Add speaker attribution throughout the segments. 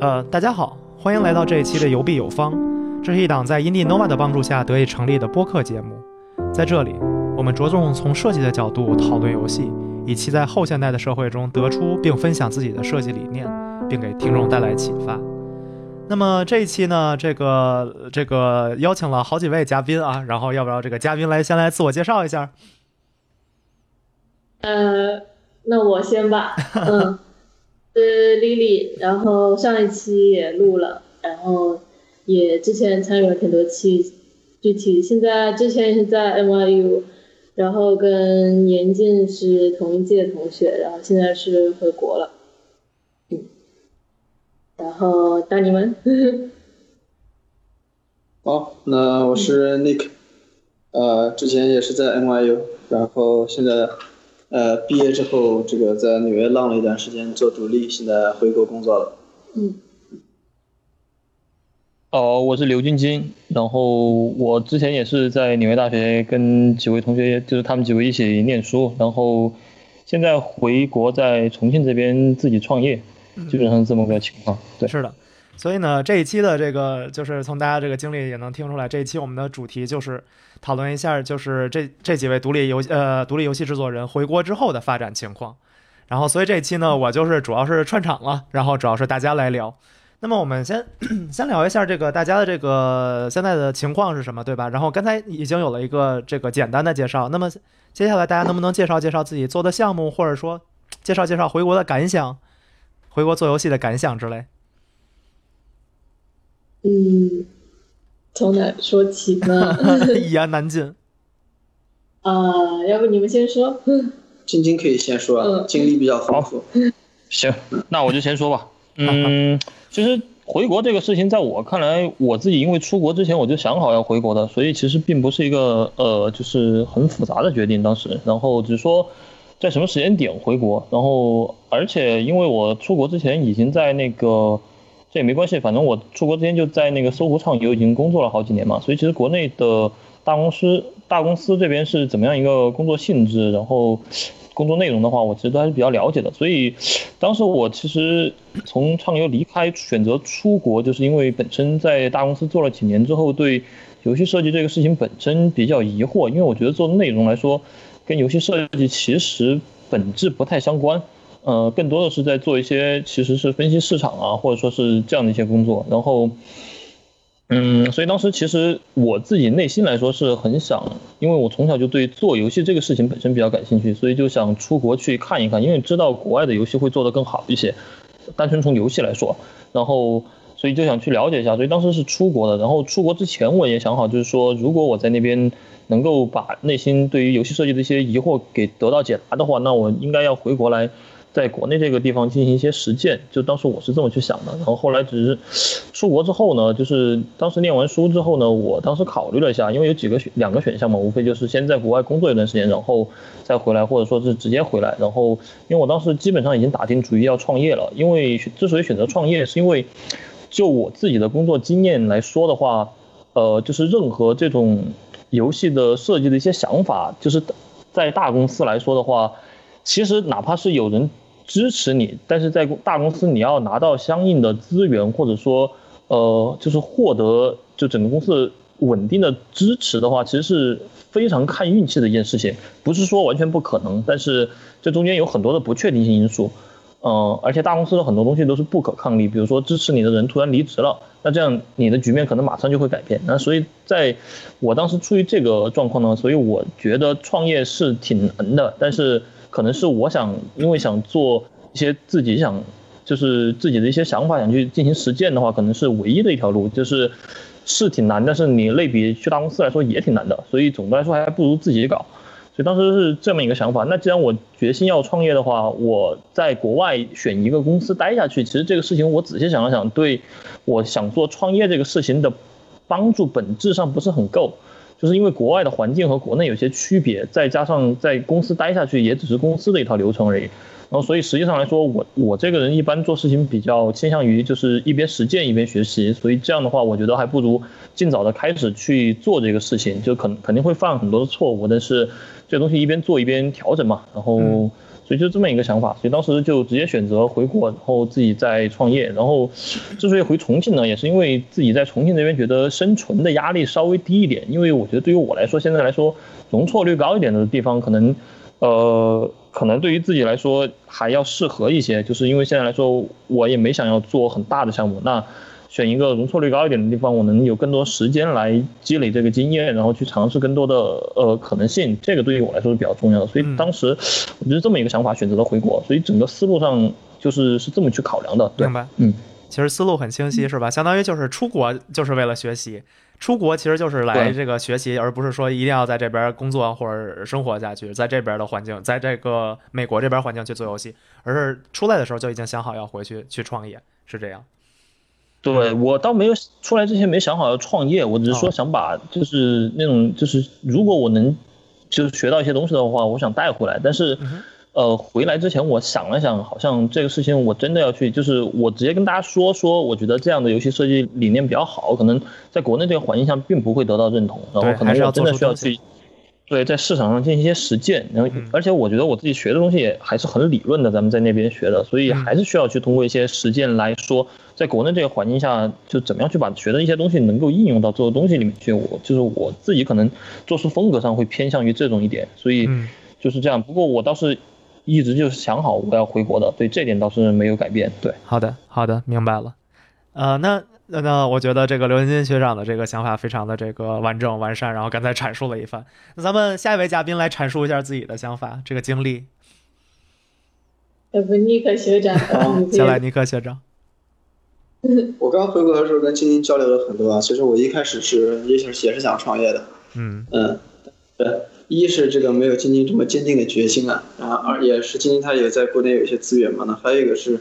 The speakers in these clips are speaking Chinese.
Speaker 1: 呃，大家好，欢迎来到这一期的游币有方。这是一档在 Indie Nova 的帮助下得以成立的播客节目。在这里，我们着重从设计的角度讨论游戏，以期在后现代的社会中得出并分享自己的设计理念，并给听众带来启发。那么这一期呢，这个这个邀请了好几位嘉宾啊，然后要不要这个嘉宾来先来自我介绍一下？
Speaker 2: 呃，那我先吧。嗯，是 Lily，然后上一期也录了，然后也之前参与了挺多期，具体现在之前是在 NYU，然后跟严静是同一届同学，然后现在是回国了。嗯，然后大你们。
Speaker 3: 好，那我是 Nick，呃，之前也是在 NYU，然后现在。呃，毕业之后，这个在纽约浪了一段时间，做独立，现在回国工作了。嗯。
Speaker 4: 哦，我是刘晶晶，然后我之前也是在纽约大学跟几位同学，就是他们几位一起念书，然后现在回国在重庆这边自己创业，基本上这么个情况。对，
Speaker 1: 是的。所以呢，这一期的这个就是从大家这个经历也能听出来，这一期我们的主题就是讨论一下，就是这这几位独立游呃独立游戏制作人回国之后的发展情况。然后，所以这一期呢，我就是主要是串场了，然后主要是大家来聊。那么我们先先聊一下这个大家的这个现在的情况是什么，对吧？然后刚才已经有了一个这个简单的介绍，那么接下来大家能不能介绍介绍自己做的项目，或者说介绍介绍回国的感想，回国做游戏的感想之类？
Speaker 2: 嗯，从哪说起呢？
Speaker 1: 一言难尽。
Speaker 2: 啊，要不你们先说？
Speaker 3: 晶晶可以先说，经历比较丰富。
Speaker 4: 行，那我就先说吧。嗯，其实回国这个事情，在我看来，我自己因为出国之前我就想好要回国的，所以其实并不是一个呃，就是很复杂的决定。当时，然后只是说在什么时间点回国，然后而且因为我出国之前已经在那个。这也没关系，反正我出国之前就在那个搜狐畅游已经工作了好几年嘛，所以其实国内的大公司大公司这边是怎么样一个工作性质，然后工作内容的话，我其实都还是比较了解的。所以当时我其实从畅游离开，选择出国，就是因为本身在大公司做了几年之后，对游戏设计这个事情本身比较疑惑，因为我觉得做内容来说，跟游戏设计其实本质不太相关。呃，更多的是在做一些其实是分析市场啊，或者说是这样的一些工作。然后，嗯，所以当时其实我自己内心来说是很想，因为我从小就对做游戏这个事情本身比较感兴趣，所以就想出国去看一看，因为知道国外的游戏会做得更好一些。单纯从游戏来说，然后所以就想去了解一下。所以当时是出国的。然后出国之前我也想好，就是说如果我在那边能够把内心对于游戏设计的一些疑惑给得到解答的话，那我应该要回国来。在国内这个地方进行一些实践，就当时我是这么去想的。然后后来只是出国之后呢，就是当时念完书之后呢，我当时考虑了一下，因为有几个选两个选项嘛，无非就是先在国外工作一段时间，然后再回来，或者说是直接回来。然后因为我当时基本上已经打定主意要创业了，因为之所以选择创业，是因为就我自己的工作经验来说的话，呃，就是任何这种游戏的设计的一些想法，就是在大公司来说的话，其实哪怕是有人。支持你，但是在大公司你要拿到相应的资源，或者说，呃，就是获得就整个公司稳定的支持的话，其实是非常看运气的一件事情，不是说完全不可能，但是这中间有很多的不确定性因素，嗯，而且大公司的很多东西都是不可抗力，比如说支持你的人突然离职了，那这样你的局面可能马上就会改变。那所以在我当时出于这个状况呢，所以我觉得创业是挺难的，但是。可能是我想，因为想做一些自己想，就是自己的一些想法，想去进行实践的话，可能是唯一的一条路，就是是挺难，但是你类比去大公司来说也挺难的，所以总的来说还不如自己搞。所以当时是这么一个想法。那既然我决心要创业的话，我在国外选一个公司待下去，其实这个事情我仔细想了想，对我想做创业这个事情的帮助本质上不是很够。就是因为国外的环境和国内有些区别，再加上在公司待下去也只是公司的一套流程而已，然后所以实际上来说，我我这个人一般做事情比较倾向于就是一边实践一边学习，所以这样的话，我觉得还不如尽早的开始去做这个事情，就肯肯定会犯很多的错误，但是这东西一边做一边调整嘛，然后所以就这么一个想法，所以当时就直接选择回国，然后自己再创业。然后之所以回重庆呢，也是因为自己在重庆这边觉得生存的压力稍微低一点，因为我觉得对于我来说，现在来说容错率高一点的地方，可能呃可能对于自己来说还要适合一些，就是因为现在来说我也没想要做很大的项目，那。选一个容错率高一点的地方，我能有更多时间来积累这个经验，然后去尝试更多的呃可能性，这个对于我来说是比较重要的。所以当时我就是这么一个想法，选择了回国。所以整个思路上就是是这么去考量的。
Speaker 1: 明白，
Speaker 4: 嗯，
Speaker 1: 其实思路很清晰，是吧？相当于就是出国就是为了学习，出国其实就是来这个学习，而不是说一定要在这边工作或者生活下去，在这边的环境，在这个美国这边环境去做游戏，而是出来的时候就已经想好要回去去创业，是这样。
Speaker 4: 对我倒没有出来之前没想好要创业，我只是说想把就是那种就是如果我能就是学到一些东西的话，我想带回来。但是呃回来之前我想了想，好像这个事情我真的要去，就是我直接跟大家说说，我觉得这样的游戏设计理念比较好，可能在国内这个环境下并不会得到认同，然后可能我真的需要去。对，在市场上进行一些实践，然后而且我觉得我自己学的东西也还是很理论的，咱们在那边学的，所以还是需要去通过一些实践来说，在国内这个环境下，就怎么样去把学的一些东西能够应用到做的东西里面去。我就是我自己可能做出风格上会偏向于这种一点，所以就是这样。不过我倒是一直就是想好我要回国的，对这点倒是没有改变。对，
Speaker 1: 好的，好的，明白了。呃，那。那那我觉得这个刘文金学长的这个想法非常的这个完整完善，然后刚才阐述了一番。那咱们下一位嘉宾来阐述一下自己的想法，这个经历。
Speaker 2: 要不尼克学长，
Speaker 1: 先来尼克学长。
Speaker 3: 我刚回国的时候跟晶晶交流了很多啊，其实我一开始是也是也是想创业的。
Speaker 1: 嗯
Speaker 3: 嗯，对，一是这个没有晶晶这么坚定的决心啊，然后二也是晶晶她也在国内有一些资源嘛，那还有一个是，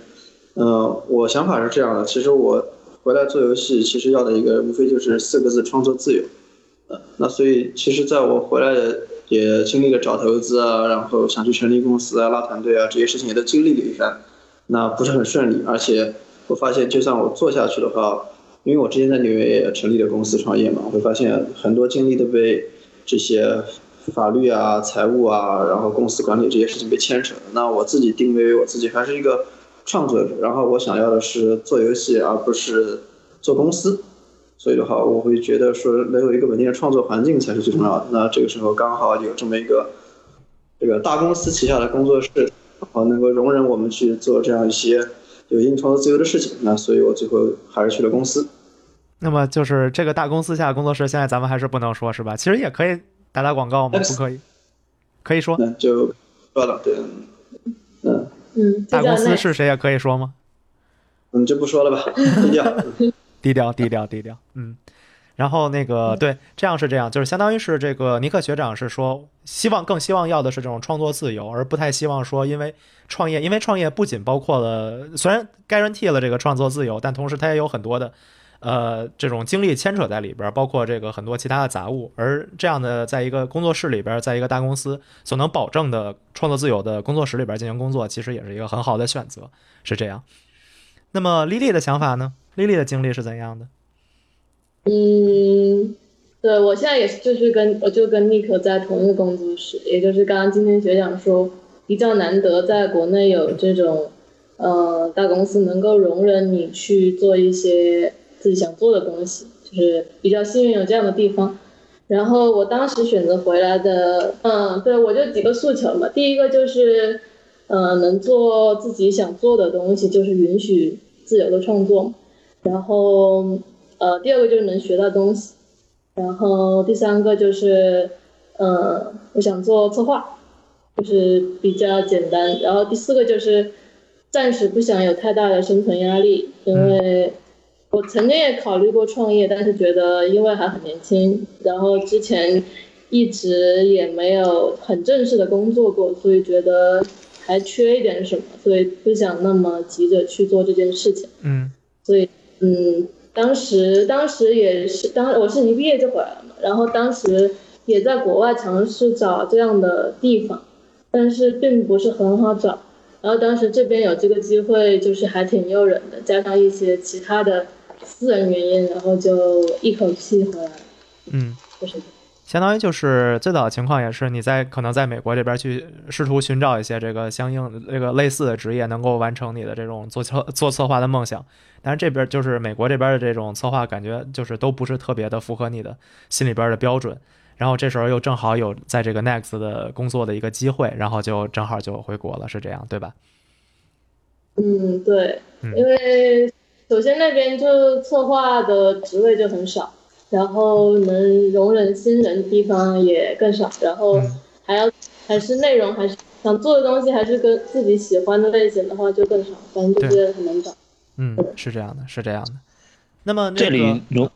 Speaker 3: 嗯，我想法是这样的，其实我。回来做游戏，其实要的一个无非就是四个字：创作自由。呃，那所以其实在我回来也经历了找投资啊，然后想去成立公司啊、拉团队啊这些事情也都经历了一番，那不是很顺利。而且我发现，就算我做下去的话，因为我之前在纽约也成立了公司创业嘛，我会发现很多精力都被这些法律啊、财务啊，然后公司管理这些事情被牵扯。那我自己定位为我自己还是一个。创作者，然后我想要的是做游戏，而不是做公司，所以的话，我会觉得说能有一个稳定的创作环境才是最重要的。那这个时候刚好有这么一个这个大公司旗下的工作室，然后能够容忍我们去做这样一些有一定创作自由的事情。那所以我最后还是去了公司。
Speaker 1: 那么就是这个大公司下的工作室，现在咱们还是不能说是吧？其实也可以打打广告吗？不可以，可以说。
Speaker 3: 那就说了，对，嗯。
Speaker 2: 嗯，
Speaker 1: 大公司是谁也可以说吗？
Speaker 3: 嗯，就不说了吧，低调，
Speaker 1: 低调，低调，低调。嗯，然后那个对，这样是这样，就是相当于是这个尼克学长是说，希望更希望要的是这种创作自由，而不太希望说因为创业，因为创业不仅包括了虽然 guarantee 了这个创作自由，但同时它也有很多的。呃，这种精力牵扯在里边，包括这个很多其他的杂物，而这样的在一个工作室里边，在一个大公司所能保证的创作自由的工作室里边进行工作，其实也是一个很好的选择，是这样。那么莉莉的想法呢？莉莉的经历是怎样的？
Speaker 2: 嗯，对我现在也是，就是跟我就跟尼克在同一个工作室，也就是刚刚今天学长说，比较难得在国内有这种呃大公司能够容忍你去做一些。自己想做的东西，就是比较幸运有这样的地方。然后我当时选择回来的，嗯，对我就几个诉求嘛。第一个就是，呃，能做自己想做的东西，就是允许自由的创作。然后，呃，第二个就是能学到东西。然后第三个就是，呃，我想做策划，就是比较简单。然后第四个就是，暂时不想有太大的生存压力，因为。我曾经也考虑过创业，但是觉得因为还很年轻，然后之前一直也没有很正式的工作过，所以觉得还缺一点什么，所以不想那么急着去做这件事情。
Speaker 1: 嗯，
Speaker 2: 所以嗯，当时当时也是当我是一毕业就回来了嘛，然后当时也在国外尝试找这样的地方，但是并不是很好找。然后当时这边有这个机会，就是还挺诱人的，加上一些其他的。私人原因，然后就一口气回来。
Speaker 1: 嗯，
Speaker 2: 就是
Speaker 1: 相当于就是最早的情况也是你在可能在美国这边去试图寻找一些这个相应这个类似的职业，能够完成你的这种做策做策划的梦想。但是这边就是美国这边的这种策划，感觉就是都不是特别的符合你的心里边的标准。然后这时候又正好有在这个 Next 的工作的一个机会，然后就正好就回国了，是这样对吧？
Speaker 2: 嗯，对，
Speaker 1: 嗯
Speaker 2: 因为首先那边就策划的职位就很少，然后能容忍新人的地方也更少，然后
Speaker 1: 嗯
Speaker 2: 还要还是内容还是想做的东西还是跟自己喜欢的类型的话就更少，反正就是很难找。
Speaker 1: 嗯，是这样的，是这样的。那么、那个、
Speaker 4: 这里容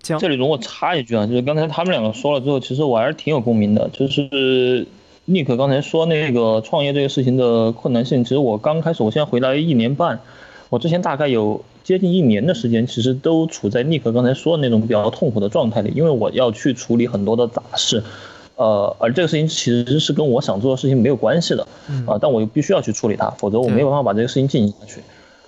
Speaker 4: 这里容我插一句啊，就是刚才他们两个说了之后，其实我还是挺有共鸣的。就是尼克刚才说那个创业这个事情的困难性，其实我刚开始，我现在回来一年半，我之前大概有接近一年的时间，其实都处在尼克刚才说的那种比较痛苦的状态里，因为我要去处理很多的杂事。呃，而这个事情其实是跟我想做的事情没有关系的，
Speaker 1: 嗯
Speaker 4: 啊、但我又必须要去处理它，否则我没有办法把这个事情进行下去。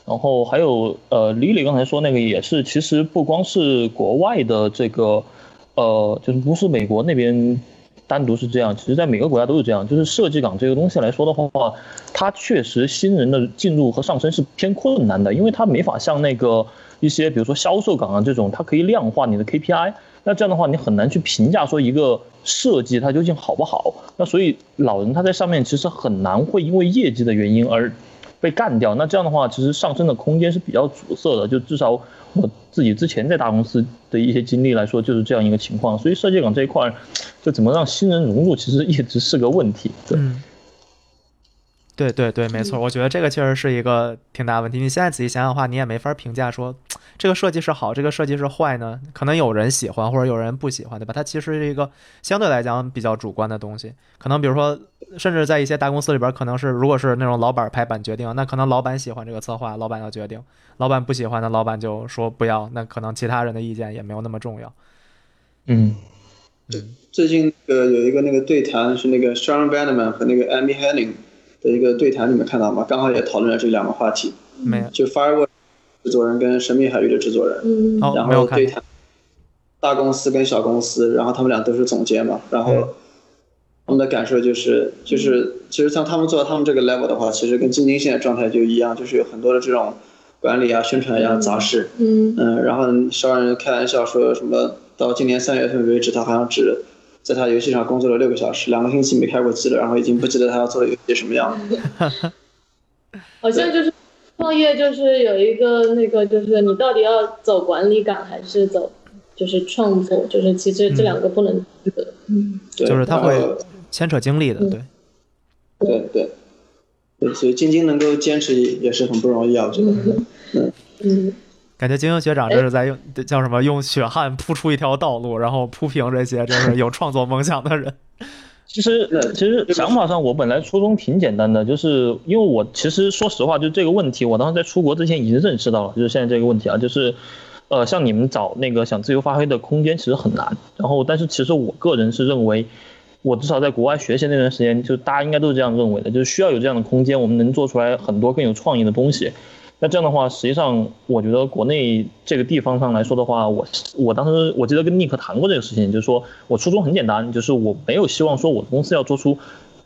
Speaker 4: 然后还有呃，Lily 刚才说那个也是，其实不光是国外的这个，呃，就是不是美国那边单独是这样，其实在每个国家都是这样。就是设计岗这个东西来说的话，它确实新人的进入和上升是偏困难的，因为它没法像那个一些比如说销售岗啊这种，它可以量化你的 KPI。那这样的话，你很难去评价说一个设计它究竟好不好。那所以老人他在上面其实很难会因为业绩的原因而被干掉。那这样的话，其实上升的空间是比较阻塞的。就至少我自己之前在大公司的一些经历来说，就是这样一个情况。所以设计岗这一块儿，就怎么让新人融入，其实一直是个问题。对，
Speaker 1: 嗯，对对对，没错，我觉得这个确实是一个挺大的问题。你现在仔细想想的话，你也没法评价说 这个设计是好，这个设计是坏呢。可能有人喜欢，或者有人不喜欢，对吧？它其实是一个相对来讲比较主观的东西。可能比如说，甚至在一些大公司里边，可能是如果是那种老板拍板决定，那可能老板喜欢这个策划，老板要决定；老板不喜欢的，老板就说不要。那可能其他人的意见也没有那么重要。
Speaker 4: 嗯，
Speaker 1: 对
Speaker 3: 最近那个有一个那个对谈是那个 Sharon Bannerman 和那个 Amy Henning 的一个对谈，你们看到吗？刚好也讨论了这两个话题，
Speaker 1: 没有。
Speaker 3: 就 Firework 制作人跟神秘海域的制作人，
Speaker 2: 嗯，
Speaker 1: 哦，
Speaker 3: 然。后对谈大公司跟小公司，然后他们俩都是总监嘛，然后
Speaker 1: 嗯。
Speaker 3: 他们的感受就是就是其实像他们做到他们这个 level 的话，其实跟晶晶现在状态就一样，就是有很多的这种管理啊、宣传呀、杂事，
Speaker 2: 嗯。
Speaker 3: 嗯，然后商人开玩笑说什么到今年三月份为止，他好像只在他游戏上工作了六个小时，两个星期没开过机了，然后已经不记得他要做的游戏什么样了。
Speaker 2: 好像就是创业就是有一个那个就是你到底要走管理岗还是走就是创作，就是其实这两个不能
Speaker 1: 就是他会牵扯精力的，对。
Speaker 3: 对对。对，所以晶晶能够坚持也是很不容易啊，我觉得。
Speaker 2: 嗯。
Speaker 1: 嗯，感觉金英学长这是在用叫什么用血汗铺出一条道路，然后铺平这些就是 有创作梦想的人。
Speaker 4: 其实
Speaker 3: 那
Speaker 4: 其实想法上，我本来初衷挺简单的，就是因为我其实说实话，就这个问题，我当时在出国之前已经认识到了，就是现在这个问题啊，就是，呃，像你们找那个想自由发挥的空间其实很难。然后，但是其实我个人是认为，我至少在国外学习那段时间，就大家应该都是这样认为的，就是需要有这样的空间，我们能做出来很多更有创意的东西。那这样的话，实际上我觉得国内这个地方上来说的话，我我当时我记得跟尼克谈过这个事情，就是说我初衷很简单，就是我没有希望说我的公司要做出，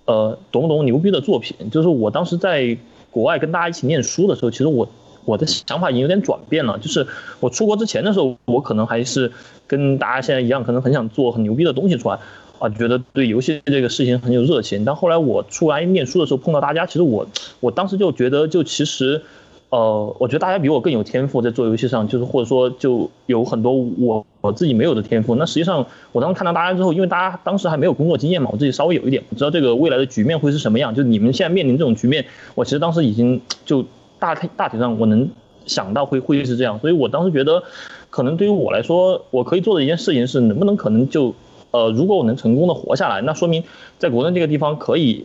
Speaker 4: 呃，多么多么牛逼的作品。就是我当时在国外跟大家一起念书的时候，其实我我的想法已经有点转变了。就是我出国之前的时候，我可能还是跟大家现在一样，可能很想做很牛逼的东西出来。啊，觉得对游戏这个事情很有热情，但后来我出来念书的时候碰到大家，其实我我当时就觉得，就其实呃，我觉得大家比我更有天赋在做游戏上，就是或者说就有很多我我自己没有的天赋。那实际上我当时看到大家之后，因为大家当时还没有工作经验嘛，我自己稍微有一点，我知道这个未来的局面会是什么样。就你们现在面临这种局面，我其实当时已经就大体大体上我能想到会会是这样，所以我当时觉得，可能对于我来说，我可以做的一件事情是，能不能可能就呃，如果我能成功的活下来，那说明在国内这个地方可以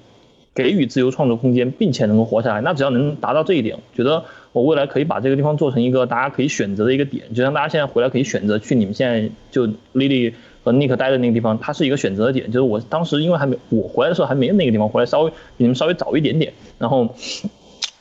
Speaker 4: 给予自由创作空间，并且能够活下来。那只要能达到这一点，觉得我未来可以把这个地方做成一个大家可以选择的一个点，就像大家现在回来可以选择去你们现在就 Lily 和 Nick 待的那个地方，它是一个选择的点。就是我当时因为还没我回来的时候还没有那个地方，回来稍微比你们稍微早一点点，然后。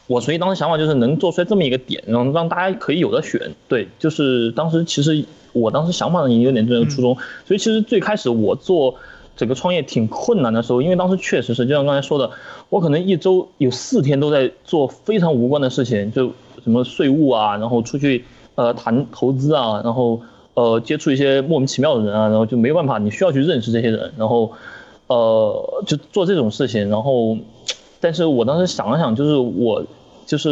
Speaker 4: 我所以当时想法就是能做出来这么一个点，然后让大家可以有的选。对，就是当时其实我当时想法呢也有点这个初衷，所以其实最开始我做整个创业挺困难的时候，因为当时确实是就像刚才说的，我可能一周有四天都在做非常无关的事情，就什么税务啊，然后出去呃谈投资啊，然后呃接触一些莫名其妙的人啊，然后就没办法，你需要去认识这些人，然后呃就做这种事情，然后但是我当时想了想，就是我。就是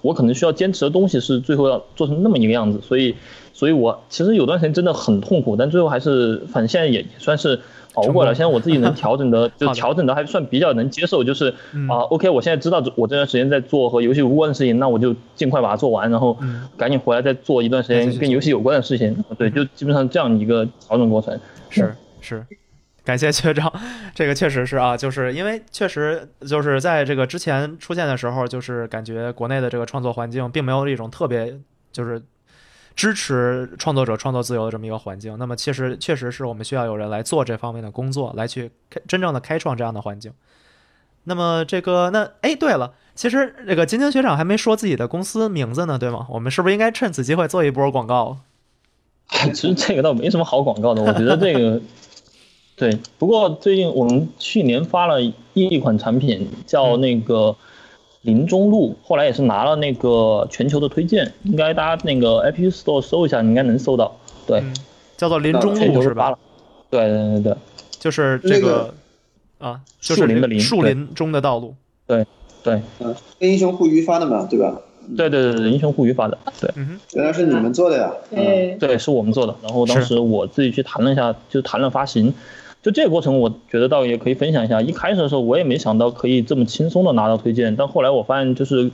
Speaker 4: 我可能需要坚持的东西是最后要做成那么一个样子，所以，所以我其实有段时间真的很痛苦，但最后还是，反正现在也算是熬过了。现在我自己能调整 的，就调整的还算比较能接受，就是啊，OK，我现在知道我这段时间在做和游戏无关的事情，那我就尽快把它做完，然后赶紧回来再做一段时间跟游戏有关的事情。对，就基本上这样一个调整过程。
Speaker 1: 是是。感谢学长，这个确实是啊，就是因为确实就是在这个之前出现的时候，就是感觉国内的这个创作环境并没有一种特别就是支持创作者创作自由的这么一个环境。那么其实确实是我们需要有人来做这方面的工作，来去开真正的开创这样的环境。那么这个那哎，对了，其实这个金晶学长还没说自己的公司名字呢，对吗？我们是不是应该趁此机会做一波广告？
Speaker 4: 其实这个倒没什么好广告的，我觉得这个。对，不过最近我们去年发了一一款产品，叫那个林中路，后来也是拿了那个全球的推荐，应该大家那个 App Store 搜一下，应该能搜到。对，
Speaker 1: 叫做林中路是吧？
Speaker 4: 对对对对，
Speaker 1: 就是这个啊，树
Speaker 4: 林的林，
Speaker 1: 树林中的道路。
Speaker 4: 对对，
Speaker 3: 嗯，跟英雄互娱发的嘛，对吧？
Speaker 4: 对对对，英雄互娱发的，对，
Speaker 3: 原来是你们做的呀？
Speaker 2: 对，
Speaker 4: 对，是我们做的。然后当时我自己去谈了一下，就谈了发行。就这个过程，我觉得倒也可以分享一下。一开始的时候，我也没想到可以这么轻松的拿到推荐，但后来我发现，就是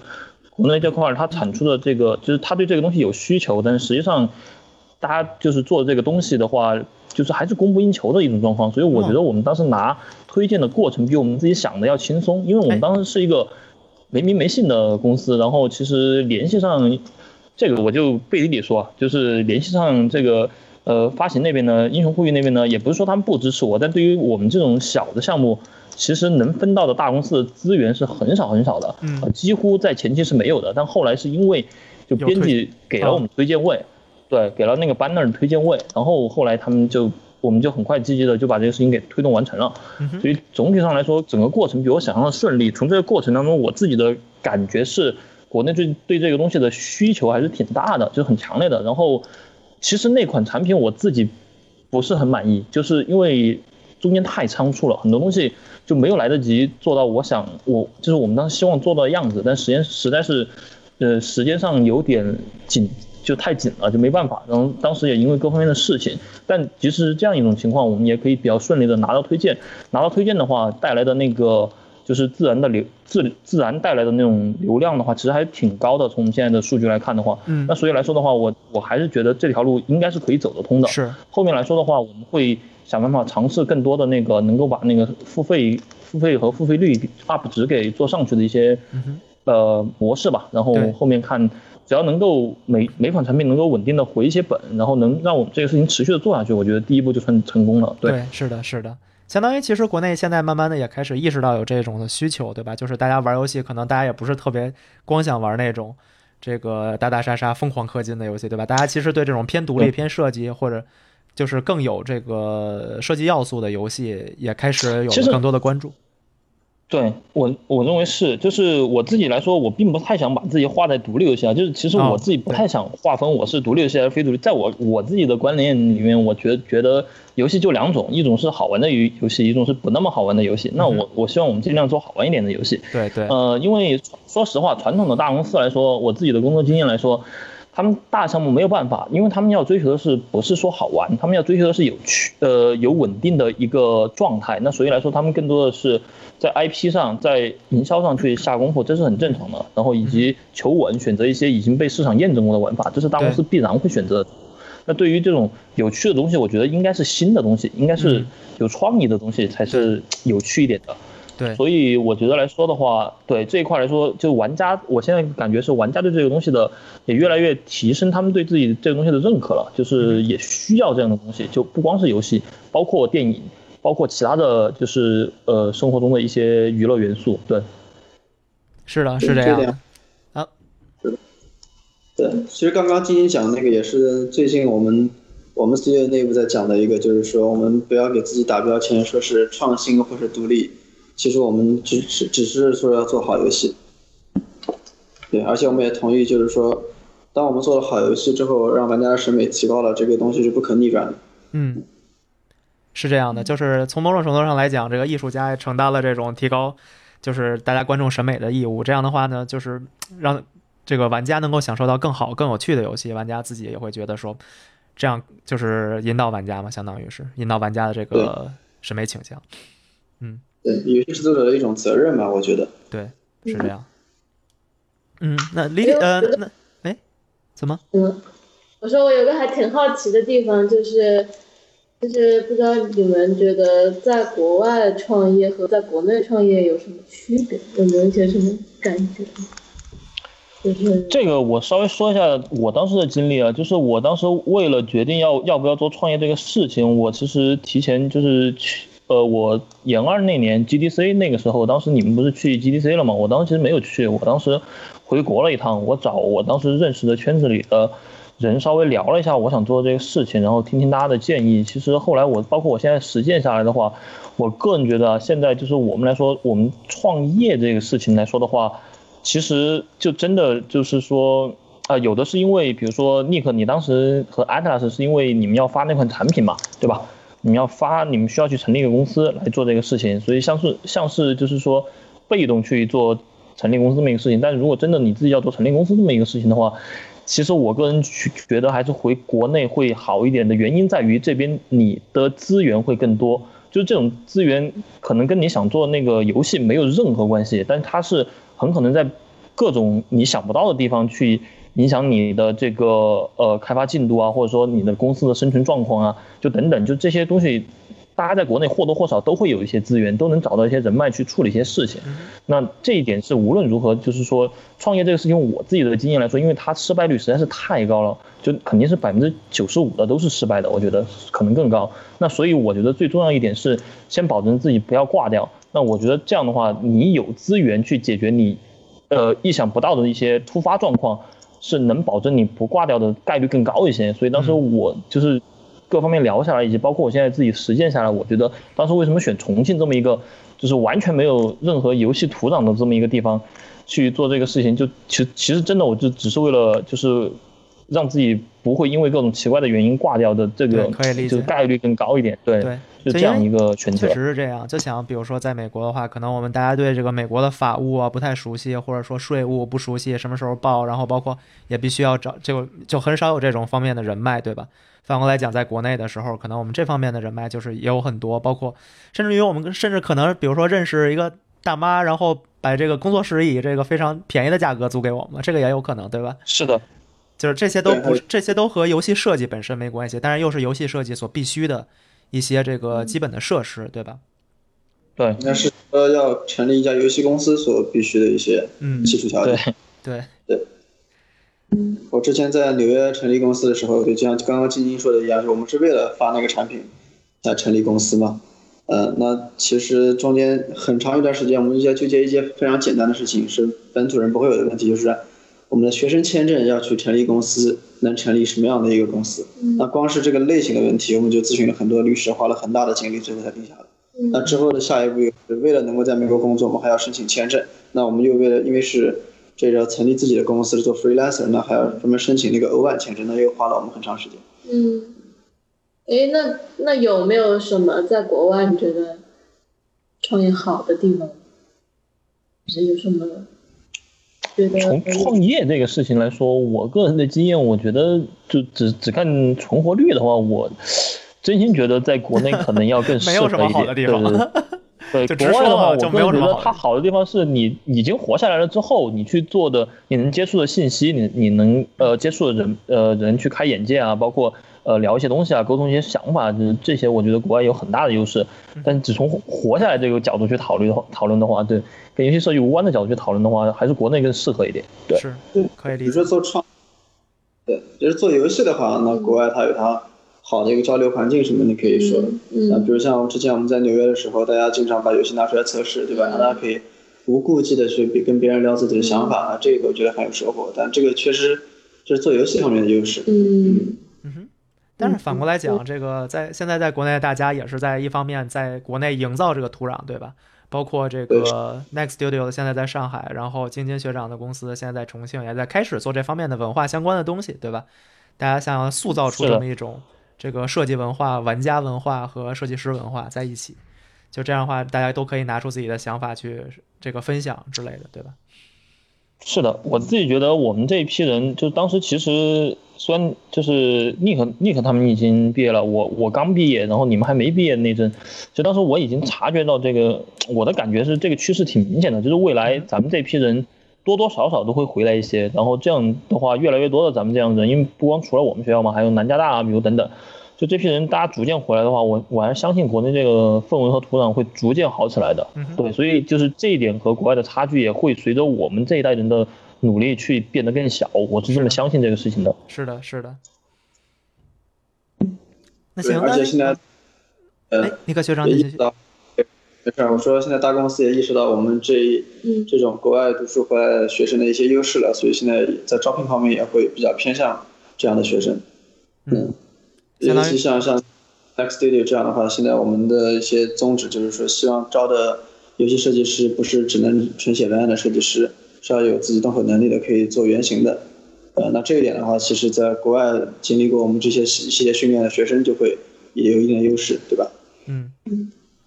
Speaker 4: 国内这块儿它产出的这个，就是它对这个东西有需求，但是实际上大家就是做这个东西的话，就是还是供不应求的一种状况。所以我觉得我们当时拿推荐的过程比我们自己想的要轻松，因为我们当时是一个没名没姓的公司，然后其实联系上这个我就背地里说，就是联系上这个。呃，发行那边呢，英雄互娱那边呢，也不是说他们不支持我，但对于我们这种小的项目，其实能分到的大公司的资源是很少很少的，嗯，几乎在前期是没有的。但后来是因为就编辑给了我们推荐位，对，给了那个 banner 的推荐位，然后后来他们就我们就很快积极的就把这个事情给推动完成了。所以总体上来说，整个过程比我想象的顺利。从这个过程当中，我自己的感觉是，国内对对这个东西的需求还是挺大的，就是很强烈的。然后。其实那款产品我自己不是很满意，就是因为中间太仓促了，很多东西就没有来得及做到我想我就是我们当时希望做到的样子，但时间实在是，呃，时间上有点紧，就太紧了，就没办法。然后当时也因为各方面的事情，但即使是这样一种情况，我们也可以比较顺利的拿到推荐。拿到推荐的话，带来的那个。就是自然的流自自然带来的那种流量的话，其实还挺高的。从我们现在的数据来看的话，嗯，那所以来说的话，我我还是觉得这条路应该是可以走得通的。
Speaker 1: 是
Speaker 4: 后面来说的话，我们会想办法尝试更多的那个能够把那个付费付费和付费率 up 值给做上去的一些呃模式吧。然后后面看，只要能够每每款产品能够稳定的回一些本，然后能让我们这个事情持续的做下去，我觉得第一步就算成功了。
Speaker 1: 对，是的，是的。相当于其实国内现在慢慢的也开始意识到有这种的需求，对吧？就是大家玩游戏，可能大家也不是特别光想玩那种这个打打杀杀、疯狂氪金的游戏，对吧？大家其实对这种偏独立、偏设计或者就是更有这个设计要素的游戏，也开始有了更多的关注。
Speaker 4: 对我，我认为是，就是我自己来说，我并不太想把自己划在独立游戏啊，就是其实我自己不太想划分我是独立游戏还是非独立，在我我自己的观念里面，我觉觉得游戏就两种，一种是好玩的游游戏，一种是不那么好玩的游戏。那我我希望我们尽量做好玩一点的游戏。
Speaker 1: 对对。
Speaker 4: 呃，因为说实话，传统的大公司来说，我自己的工作经验来说。他们大项目没有办法，因为他们要追求的是不是说好玩，他们要追求的是有趣，呃，有稳定的一个状态。那所以来说，他们更多的是在 IP 上，在营销上去下功夫，这是很正常的。然后以及求稳，选择一些已经被市场验证过的玩法，这是大公司必然会选择的。那对于这种有趣的东西，我觉得应该是新的东西，应该是有创意的东西才是有趣一点的。
Speaker 1: 对，
Speaker 4: 所以我觉得来说的话，对这一块来说，就玩家，我现在感觉是玩家对这个东西的也越来越提升，他们对自己这个东西的认可了，就是也需要这样的东西，就不光是游戏，包括电影，包括其他的就是呃生活中的一些娱乐元素。对，
Speaker 1: 是的，是这样的。
Speaker 3: 啊，是的，对，其实刚刚晶晶讲的那个也是最近我们我们 studio 内部在讲的一个，就是说我们不要给自己打标签，说是创新或是独立。其实我们只是只是说要做好游戏。对，而且我们也同意，就是说，当我们做了好游戏之后，让玩家的审美提高了，这个东西是不可逆转的。
Speaker 1: 嗯，是这样的，就是从某种程度上来讲，这个艺术家也承担了这种提高，就是大家观众审美的义务。这样的话呢，就是让这个玩家能够享受到更好、更有趣的游戏，玩家自己也会觉得说，这样就是引导玩家嘛，相当于是引导玩家的这个审美倾向。嗯，
Speaker 3: 对，游戏制作者的一种责任吧，我觉得。
Speaker 1: 对，是这样。嗯，那李呃，那哎，怎么？
Speaker 2: 嗯，我说我有个还挺好奇的地方，就是就是不知道你们觉得在国外创业和在国内创业有什么区别？有没有一些什么感觉？就是
Speaker 4: 这个我稍微说一下我当时的经历啊，就是我当时为了决定要要不要做创业这个事情，我其实提前就是去呃，我研二那年 GDC 那个时候，当时你们不是去 GDC 了吗？我当时其实没有去，我当时。回国了一趟，我找我当时认识的圈子里的人稍微聊了一下我想做这个事情，然后听听大家的建议。其实后来我包括我现在实践下来的话，我个人觉得现在就是我们来说，我们创业这个事情来说的话，其实就真的就是说啊，有的是因为比如说 Nick，你当时和 Atlas 是因为你们要发那款产品嘛，对吧？你们要发，你们需要去成立一个公司来做这个事情，所以像是像是就是说被动去做。成立公司这么一个事情，但是如果真的你自己要做成立公司这么一个事情的话，其实我个人觉得还是回国内会好一点的原因在于这边你的资源会更多，就是这种资源可能跟你想做那个游戏没有任何关系，但它是很可能在各种你想不到的地方去影响你的这个呃开发进度啊，或者说你的公司的生存状况啊，就等等，就这些东西。大家在国内或多或少都会有一些资源，都能找到一些人脉去处理一些事情。那这一点是无论如何，就是说创业这个事情，我自己的经验来说，因为它失败率实在是太高了，就肯定是百分之九十五的都是失败的，我觉得可能更高。那所以我觉得最重要一点是先保证自己不要挂掉。那我觉得这样的话，你有资源去解决你，呃，意想不到的一些突发状况，是能保证你不挂掉的概率更高一些。所以当时我就是。各方面聊下来，以及包括我现在自己实践下来，我觉得当时为什么选重庆这么一个，就是完全没有任何游戏土壤的这么一个地方去做这个事情，就其实其实真的我就只是为了就是让自己不会因为各种奇怪的原因挂掉的这个，就是概率更高一点，对，就这样一个全球。
Speaker 1: 确实是这样，就想比如说在美国的话，可能我们大家对这个美国的法务啊不太熟悉，或者说税务不熟悉，什么时候报，然后包括也必须要找，就就很少有这种方面的人脉，对吧？反过来讲，在国内的时候，可能我们这方面的人脉就是也有很多，包括甚至于我们甚至可能，比如说认识一个大妈，然后把这个工作室以这个非常便宜的价格租给我们，这个也有可能，对吧？
Speaker 4: 是的，
Speaker 1: 就是这些都不，这些都和游戏设计本身没关系，但是又是游戏设计所必须的一些这个基本的设施，对吧？
Speaker 4: 对，
Speaker 3: 那是呃要成立一家游戏公司所必须的一些嗯技术条
Speaker 1: 件，对
Speaker 3: 对。我之前在纽约成立公司的时候，就像刚刚晶晶说的一样，我们是为了发那个产品才成立公司嘛。呃，那其实中间很长一段时间，我们就在纠结一些非常简单的事情，是本土人不会有的问题，就是我们的学生签证要去成立公司，能成立什么样的一个公司？那光是这个类型的问题，我们就咨询了很多律师，花了很大的精力，最后才定下来。那之后的下一步，为了能够在美国工作，我们还要申请签证。那我们又为了，因为是。这个成立自己的公司做 freelancer，那还要专门申请那个额外签证，那又花了我们很长时间。
Speaker 2: 嗯，哎，那那有没有什么在国外你觉得创业好的地方？是有什么？
Speaker 4: 从创业这个事情来说，我个人的经验，我觉得就只只看存活率的话，我真心觉得在国内可能要更 适合
Speaker 1: 一点。
Speaker 4: 对 国外的话，我个人觉得它好的地方。是你已经活下来了之后，你去做的，你能接触的信息，你你能呃接触的人呃人去开眼界啊，包括呃聊一些东西啊，沟通一些想法，就是这些，我觉得国外有很大的优势。但只从活下来这个角度去讨论的话，讨论的话，对跟游戏设计无关的角度去讨论的话，还是国内更适合一点。对，
Speaker 1: 是，可以理解。
Speaker 3: 比如说做创，对，就是做游戏的话，那国外它有它。好的一个交流环境什么，你可以说，啊，比如像之前我们在纽约的时候，大家经常把游戏拿出来测试，对吧？让大家可以无顾忌的去跟别人聊自己的想法啊，这个我觉得很有收获。但这个确实就是做游戏方面的优势。
Speaker 2: 嗯
Speaker 1: 但是反过来讲，这个在现在在国内，大家也是在一方面在国内营造这个土壤，对吧？包括这个 Next Studio 现在在上海，然后晶晶学长的公司现在在重庆，也在开始做这方面的文化相关的东西，对吧？大家想要塑造出这么一种这个设计文化、玩家文化和设计师文化在一起，就这样的话，大家都可以拿出自己的想法去这个分享之类的，对吧？
Speaker 4: 是的，我自己觉得我们这一批人，就当时其实虽然就是尼克尼克他们已经毕业了，我我刚毕业，然后你们还没毕业那阵，就当时我已经察觉到这个，我的感觉是这个趋势挺明显的，就是未来咱们这批人多多少少都会回来一些，然后这样的话，越来越多的咱们这样的人，因为不光除了我们学校嘛，还有南加大啊，比如等等。就这批人，大家逐渐回来的话，我我还是相信国内这个氛围和土壤会逐渐好起来的。对，所以就是这一点和国外的差距也会随着我们这一代人的努力去变得更小。我是这么相信这个事情的。
Speaker 1: 是的，是的。那行，
Speaker 3: 而且现在，呃，
Speaker 1: 尼克学长，
Speaker 3: 意识到，没事，我说现在大公司也意识到我们这这种国外读书回来的学生的一些优势了，所以现在在招聘方面也会比较偏向这样的学生。嗯。尤其像像 Next Studio 这样的话，现在我们的一些宗旨就是说，希望招的游戏设计师不是只能纯写文案的设计师，是要有自己动手能力的，可以做原型的。呃，那这一点的话，其实在国外经历过我们这些系系列训练的学生就会也有一定的优势，对吧？
Speaker 1: 嗯，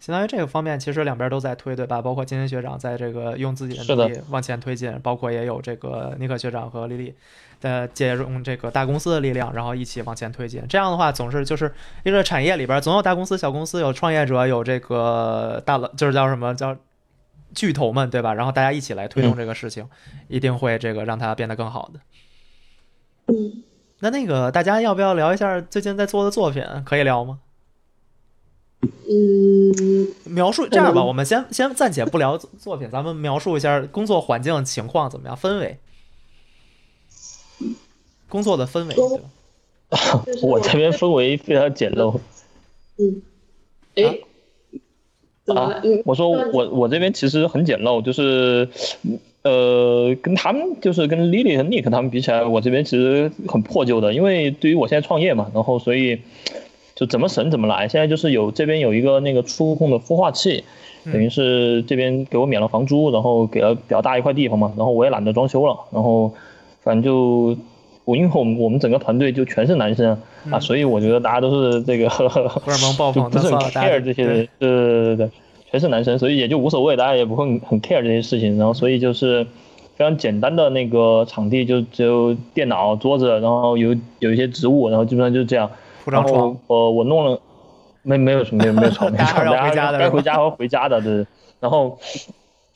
Speaker 1: 相当于这个方面，其实两边都在推，对吧？包括金星学长在这个用自己的能力往前推进，包括也有这个尼克学长和丽丽。的借用这个大公司的力量，然后一起往前推进。这样的话，总是就是一个产业里边总有大公司、小公司，有创业者，有这个大佬，就是叫什么叫巨头们，对吧？然后大家一起来推动这个事情，一定会这个让它变得更好的。
Speaker 2: 嗯，
Speaker 1: 那那个大家要不要聊一下最近在做的作品？可以聊吗？
Speaker 2: 嗯，
Speaker 1: 描述这样吧，我们先先暂且不聊 作品，咱们描述一下工作环境情况怎么样，氛围。工作的氛围，
Speaker 4: 我这边氛围非常简陋。
Speaker 2: 嗯，哎，
Speaker 4: 啊，我说我我这边其实很简陋，就是呃，跟他们就是跟 Lily 和 Nick 他们比起来，我这边其实很破旧的，因为对于我现在创业嘛，然后所以就怎么省怎么来。现在就是有这边有一个那个触控的孵化器，等于是这边给我免了房租，然后给了比较大一块地方嘛，然后我也懒得装修了，然后反正就。我因为我们我们整个团队就全是男生啊，所以我觉得大家都是这个 荷
Speaker 1: 尔蒙爆
Speaker 4: 发，不是很 care 这些，对对对对，全是男生，所以也就无所谓，大家也不会很 care 这些事情。然后所以就是非常简单的那个场地，就只有电脑、桌子，然后有有一些植物，然后基本上就是这样。然后呃，我弄了，没没有什么没有没有床，没床，大家该回家和回家的，对。然后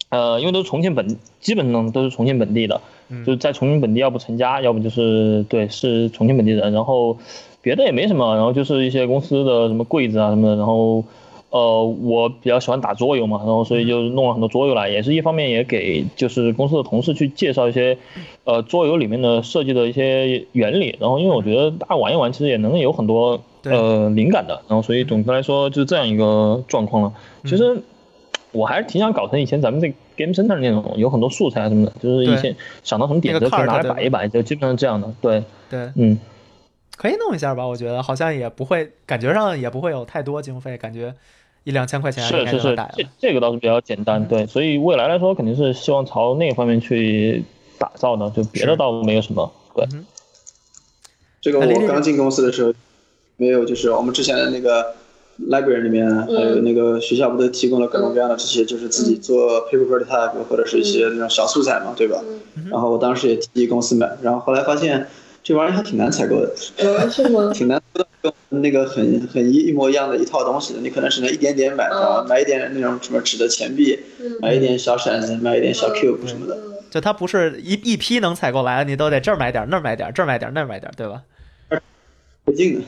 Speaker 4: 呃，因为都是重庆本，基本上都是重庆本地的。就是在重庆本地，要不成家，要不就是对，是重庆本地人。然后别的也没什么，然后就是一些公司的什么柜子啊什么的。然后呃，我比较喜欢打桌游嘛，然后所以就弄了很多桌游来，也是一方面也给就是公司的同事去介绍一些呃桌游里面的设计的一些原理。然后因为我觉得大家玩一玩，其实也能有很多呃灵感的。然后所以总的来说就是这样一个状况了。其实我还是挺想搞成以前咱们这。Game Center 那种有很多素材啊什么的，就是一些想到什么点子可以拿来摆一摆，就基本上这样的。对
Speaker 1: 对，
Speaker 4: 嗯，
Speaker 1: 可以弄一下吧？我觉得好像也不会，感觉上也不会有太多经费，感觉一两千块钱
Speaker 4: 是是是，这这个倒是比较简单。对，所以未来来说肯定是希望朝那方面去打造呢，就别的倒没有什么。对，
Speaker 3: 这个我刚进公司的时候没有，就是我们之前的那个。library 里面还有那个学校不都提供了各种各样的这些，就是自己做 paper prototype 或者是一些那种小素材嘛，对吧？然后我当时也提议公司买，然后后来发现这玩意儿还挺难采购的，
Speaker 2: 是吗？
Speaker 3: 挺难跟那个很很一一模一样的一套东西的，你可能只能一点点买，买一点那种什么纸的钱币，买一点小骰子，买一点小 cube 什么的。
Speaker 1: 就它不是一一批能采购来的，你都得这儿买点，那儿买点，这儿买点，那儿买点，对吧？
Speaker 3: 不近的。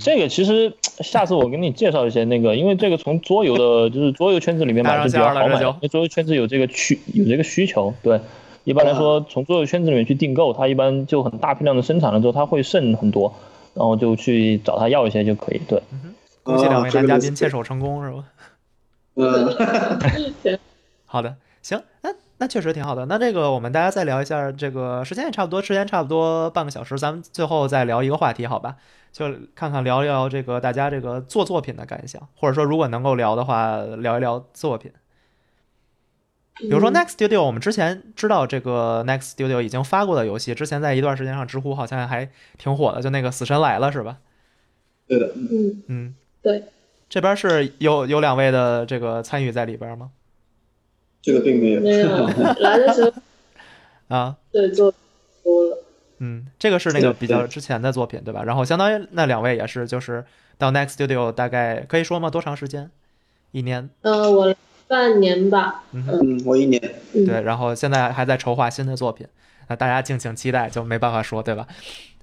Speaker 4: 这个其实下次我给你介绍一些那个，因为这个从桌游的，就是桌游圈子里面买是比较好买，因为桌游圈子有这个需有这个需求。对，一般来说从桌游圈子里面去订购，它一般就很大批量的生产了之后，它会剩很多，然后就去找他要一些就可以。对，
Speaker 1: 恭喜两位男嘉宾牵手成功是吧？
Speaker 3: 嗯，
Speaker 1: 好的，行，那那确实挺好的。那这个我们大家再聊一下，这个时间也差不多，时间差不多半个小时，咱们最后再聊一个话题，好吧？就看看聊一聊这个大家这个做作品的感想，或者说如果能够聊的话，聊一聊作品。比如说
Speaker 2: 嗯
Speaker 1: Next Studio，我们之前知道这个 Next Studio 已经发过的游戏，之前在一段时间上知乎好像还挺火的，就那个《死神来了》是吧？
Speaker 3: 对的，
Speaker 2: 嗯，
Speaker 1: 嗯，
Speaker 2: 对，
Speaker 1: 这边是有有两位的这个参与在里边吗？
Speaker 3: 这个并没有。
Speaker 2: 没有 来的时候
Speaker 1: 啊，
Speaker 2: 对做多了，
Speaker 1: 嗯，这个是那个比较之前的作品对吧？然后相当于那两位也是就是到 Next Studio 大概可以说吗？多长时间？一年？
Speaker 2: 呃，我半年吧，
Speaker 1: 嗯，
Speaker 3: 嗯，我一年。
Speaker 2: 嗯，
Speaker 1: 对，然后现在还在筹划新的作品，那大家敬请期待，就没办法说对吧？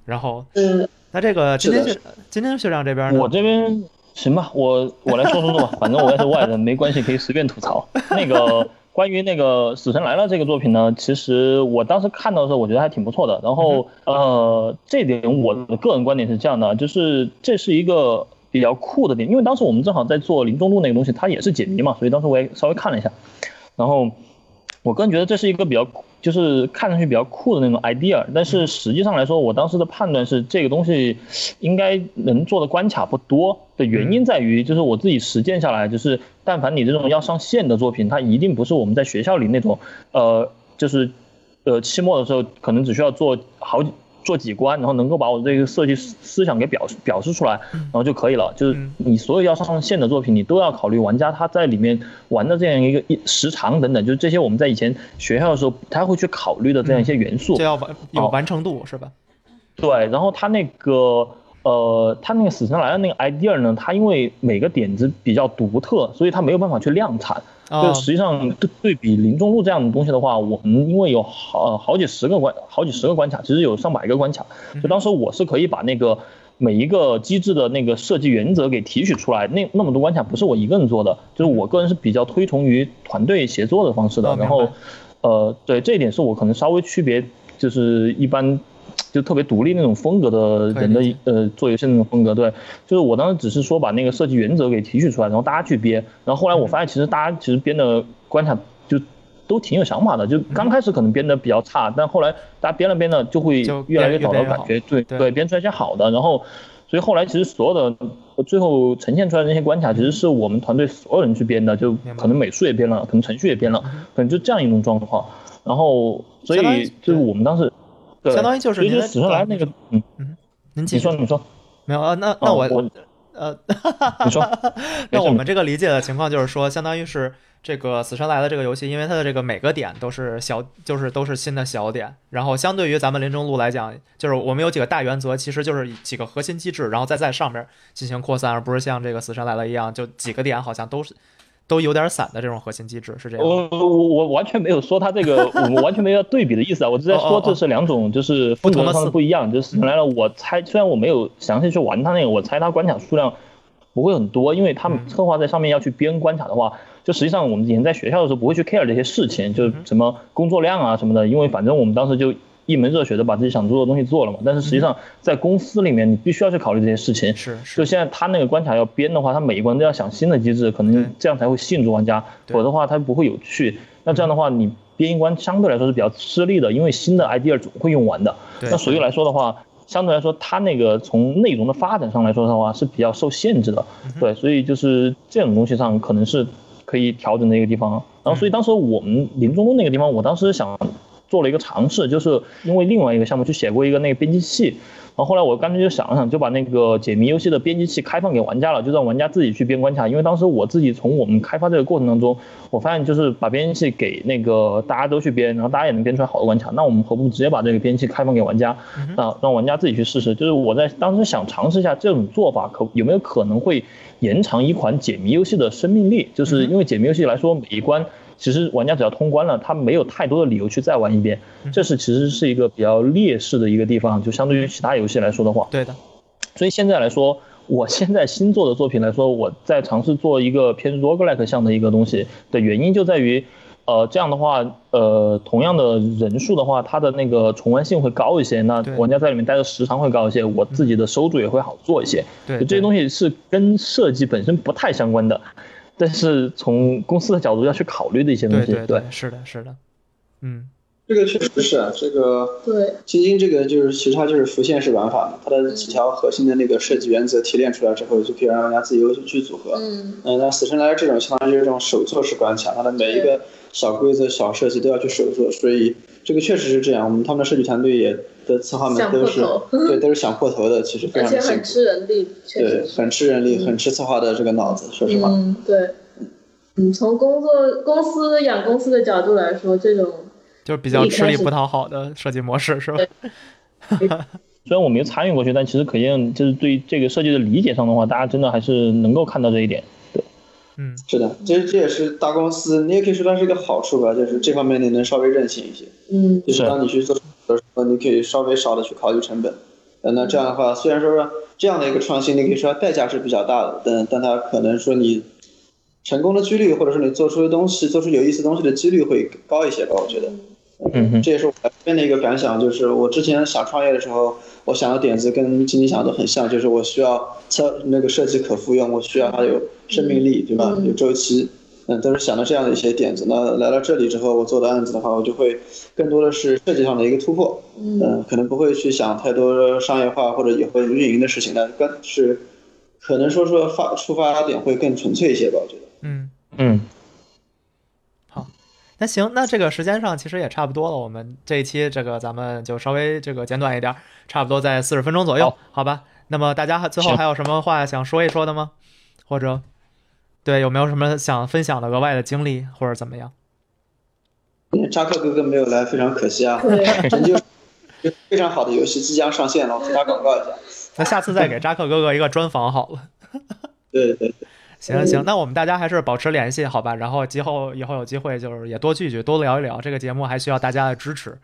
Speaker 1: 然后
Speaker 2: 嗯，
Speaker 1: 那这个今天学今天学长这边呢？
Speaker 4: 我这边行吧，我我来说说说吧，反正我也是外人，没关系，可以随便吐槽。那个关于那个《死神来了》这个作品呢，其实我当时看到的时候，我觉得还挺不错的。然后呃，这点我的个人观点是这样的，就是这是一个比较酷的点，因为当时我们正好在做林中路那个东西，它也是解谜嘛，所以当时我也稍微看了一下，然后我个人觉得这是一个比较就是看上去比较酷的那种 idea，但是实际上来说，我当时的判断是这个东西应该能做的关卡不多的原因在于，就是我自己实践下来，就是但凡你这种要上线的作品，它一定不是我们在学校里那种，呃，就是呃期末的时候可能只需要做好几。做几关，然后能够把我这个设计思思想给表示表示出来，然后就可以了。就是
Speaker 1: 嗯
Speaker 4: 你所有要上线的作品，你都要考虑玩家他在里面玩的这样一个一时长等等，就是这些我们在以前学校的时候不太会去考虑的这样一些元素。
Speaker 1: 就要完有
Speaker 4: 哦
Speaker 1: 完成度是吧？
Speaker 4: 对，然后他那个呃，他那个死神来了那个 idea 呢，它因为每个点子比较独特，所以它没有办法去量产。
Speaker 1: 啊
Speaker 4: 就实际上对对比林中路这样的东西的话，我们因为有好好几十个关好几十个关卡，其实有上百个关卡，就当时我是可以把那个每一个机制的那个设计原则给提取出来。那那么多关卡不是我一个人做的，就是我个人是比较推崇于团队协作的方式的。然后，呃，对这一点是我可能稍微区别，就是一般。就特别独立那种风格的人的呃做游戏那种风格，对，就是我当时只是说把那个设计原则给提取出来，然后大家去编，然后后来我发现其实大家其实编的关卡就都挺有想法的，就刚开始可能编的比较差，但后来大家编了编了就会越来
Speaker 1: 越
Speaker 4: 找到感觉，对
Speaker 1: 对
Speaker 4: 对，编出来一些好的，然后所以后来其实所有的呃最后呈现出来的那些关卡，其实是我们团队所有人去编的，就可能美术也编了，可能程序也编了，可能就这样一种状况，然后所以就是我们当时。对。
Speaker 1: 相当于就是您
Speaker 4: 死神来那个，嗯。
Speaker 1: 嗯，您继续。
Speaker 4: 你说你说，
Speaker 1: 没有啊？那那我
Speaker 4: 哦我
Speaker 1: 呃，
Speaker 4: 你说，
Speaker 1: 那我们这个理解的情况就是说，相当于是这个《死神来了》这个游戏，因为它的这个每个点都是小，就是都是新的小点，然后相对于咱们林中路来讲，就是我们有几个大原则，其实就是几个核心机制，然后再在上面进行扩散，而不是像这个《死神来了》一样，就几个点好像都是都有点散的这种核心机制，是这样。
Speaker 4: 我我我完全没有说他这个，我们完全没有要对比的意思啊！我是在说这是两种，就是风格上
Speaker 1: 不同的
Speaker 4: 不一样。就是来了，我猜虽然我没有详细去玩它那个，我猜它关卡数量不会很多，因为他们
Speaker 1: 嗯
Speaker 4: 策划在上面要去编关卡的话，就实际上我们以前在学校的时候不会去 care 这些事情，就是什么工作量啊什么的，因为反正我们当时就一门热血的把自己想做的东西做了嘛。但是实际上在公司里面，你必须要去考虑这些事情。
Speaker 1: 是是
Speaker 4: 就现在他那个关卡要编的话，他每一关都要想新的机制，可能这样才会吸引住玩家，否则的话他不会有趣。那这样的话，你编一关相对来说是比较吃力的，因为新的 idea 总会用完的。
Speaker 1: 对
Speaker 4: 那所以来说的话，相对来说，它那个从内容的发展上来说的话是比较受限制的。
Speaker 1: 嗯
Speaker 4: 对，所以就是这种东西上可能是可以调整的一个地方。然后，所以当时我们林中东那个地方，我当时想做了一个尝试，就是因为另外一个项目去写过一个那个编辑器。然后后来我干脆就想了想，就把那个解谜游戏的编辑器开放给玩家了，就让玩家自己去编关卡。因为当时我自己从我们开发这个过程当中，我发现就是把编辑器给那个大家都去编，然后大家也能编出来好的关卡，那我们何不直接把这个编辑器开放给玩家，啊，让玩家自己去试试。就是我在当时想尝试一下这种做法可有没有可能会延长一款解谜游戏的生命力，就是因为解谜游戏来说每一关。其实玩家只要通关了，他没有太多的理由去再玩一遍，这是其实是一个比较劣势的一个地方，就相对于其他游戏来说的话。
Speaker 1: 对的，
Speaker 4: 所以现在来说，我现在新做的作品来说，我在尝试做一个偏 roguelike 向的一个东西的原因就在于，呃，这样的话，呃，同样的人数的话，它的那个重玩性会高一些，那玩家在里面待的时长会高一些，我自己的收入也会好做一些。
Speaker 1: 对。
Speaker 4: 就这些东西是跟设计本身不太相关的，但是从公司的角度要去考虑的一些东西。
Speaker 1: 对对对，是的，是的。嗯
Speaker 3: 这个确实是啊，这个
Speaker 2: 对，
Speaker 3: 晶晶这个就是其实它就是浮现式玩法嘛，它的几条核心的那个设计原则提炼出来之后，就可以让玩家自由去组合。
Speaker 2: 嗯
Speaker 3: 嗯，那死神来了这种相当于是这种手作式关卡，它的每一个小规则、小设计都要去手做，所以这个确实是这样。我们他们的设计团队也的策划们都是对都是想破头的，其实非
Speaker 2: 而且很
Speaker 3: 常辛苦。
Speaker 2: 吃人力，确
Speaker 3: 对。很吃人力，很吃策划的这个脑子，说实话。
Speaker 2: 嗯，对。嗯，从工作公司养公司的角度来说，这种
Speaker 1: 就是比较吃力不讨好的设计模式，是吧？
Speaker 4: 虽然我没有参与过去，但其实可见就是对这个设计的理解上的话，大家真的还是能够看到这一点。
Speaker 1: 对嗯
Speaker 3: 是的，这这也是大公司，你也可以说它是一个好处吧，就是这方面你能稍微任性一些。
Speaker 2: 嗯
Speaker 3: 就是当你去做的时候，你可以稍微少的去考虑成本。呃，那这样的话，虽然说这样的一个创新，你可以说代价是比较大的，但但它可能说你成功的几率，或者说你做出的东西，做出有意思东西的几率会高一些吧，我觉得。
Speaker 4: 嗯哼，
Speaker 3: 这也是我这边的一个感想，就是我之前想创业的时候，我想的点子跟今天想的都很像，就是我需要测那个设计可复用，我需要它有生命力，对吧？
Speaker 2: 嗯
Speaker 3: 有周期，嗯，都是想到这样的一些点子。那来到这里之后，我做的案子的话，我就会更多的是设计上的一个突破，
Speaker 2: 嗯
Speaker 3: 嗯，可能不会去想太多商业化或者以后运营的事情，那更是可能说说发出发点会更纯粹一些吧，我觉得。
Speaker 1: 嗯。
Speaker 4: 嗯，
Speaker 1: 那行，那这个时间上其实也差不多了。我们这一期这个咱们就稍微这个简短一点，差不多在四十分钟左右，
Speaker 4: 好
Speaker 1: 好吧？那么大家还最后还有什么话想说一说的吗？或者对有没有什么想分享的额外的经历或者怎么样？
Speaker 3: 扎克哥哥没有来，非常可惜啊。
Speaker 2: 对，
Speaker 3: 成就非常好的游戏即将上线了，我替他广告一下。
Speaker 1: 那下次再给扎克哥哥一个专访好了。
Speaker 3: 对 对对，
Speaker 1: 行行，那我们大家还是保持联系，好吧？然后今后以后有机会就是也多聚聚，多聊一聊。这个节目还需要大家的支持。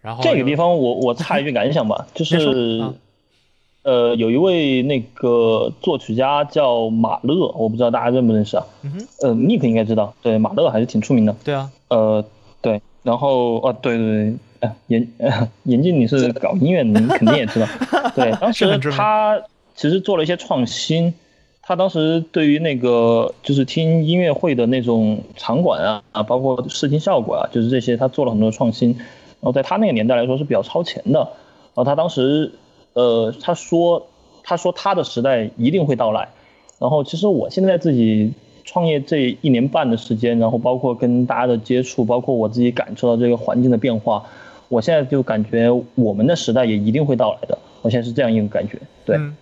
Speaker 1: 然后
Speaker 4: 这个地方我我插一句感想吧，就 是
Speaker 1: 啊
Speaker 4: 呃，有一位那个作曲家叫马勒，我不知道大家认不认识啊？
Speaker 1: 嗯哼，
Speaker 4: 呃，Nick 应该知道，对，马勒还是挺出名的。
Speaker 1: 对啊，
Speaker 4: 呃，对，然后啊，对对对，哎，严呃严静，你是搞音乐，你肯定也知道。对，当时他其实做了一些创新，他当时对于那个就是听音乐会的那种场馆啊啊，包括视听效果啊，就是这些，他做了很多创新。然后在他那个年代来说是比较超前的。然后他当时呃，他说他说他的时代一定会到来。然后其实我现在自己创业这一年半的时间，然后包括跟大家的接触，包括我自己感受到这个环境的变化，我现在就感觉我们的时代也一定会到来的。我现在是这样一个感觉，对，
Speaker 1: 嗯，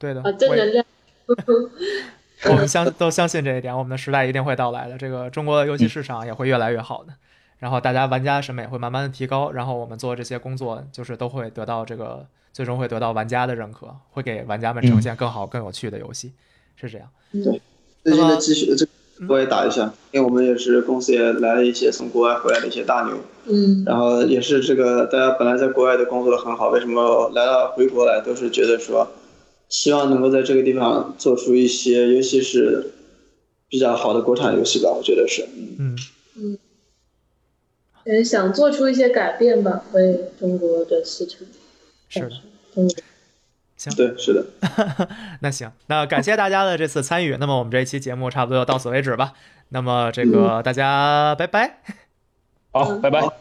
Speaker 1: 对的，
Speaker 2: 啊，正
Speaker 1: 我也
Speaker 2: 能量。
Speaker 1: 我们相都相信这一点，我们的时代一定会到来的。这个中国的游戏市场也会越来越好的，然后大家玩家审美会慢慢的提高，然后我们做这些工作就是都会得到这个最终会得到玩家的认可，会给玩家们呈现更好、更有趣的游戏，是这样。
Speaker 3: 对最近的继续这我也打一下，因为我们也是公司也来了一些从国外回来的一些大牛，
Speaker 2: 嗯
Speaker 3: 然后也是这个大家本来在国外的工作的很好，为什么来了回国来都是觉得说，希望能够在这个地方做出一些，尤其是比较好的国产游戏吧，我觉得是。嗯
Speaker 1: 嗯，
Speaker 2: 也想做出一些改变吧，为中国的市场。
Speaker 1: 是的。
Speaker 2: 嗯，行
Speaker 3: 对，是的。
Speaker 1: 那行，那感谢大家的这次参与。那么我们这一期节目差不多就到此为止吧。那么这个大家拜拜。
Speaker 4: 好，拜拜。
Speaker 3: 好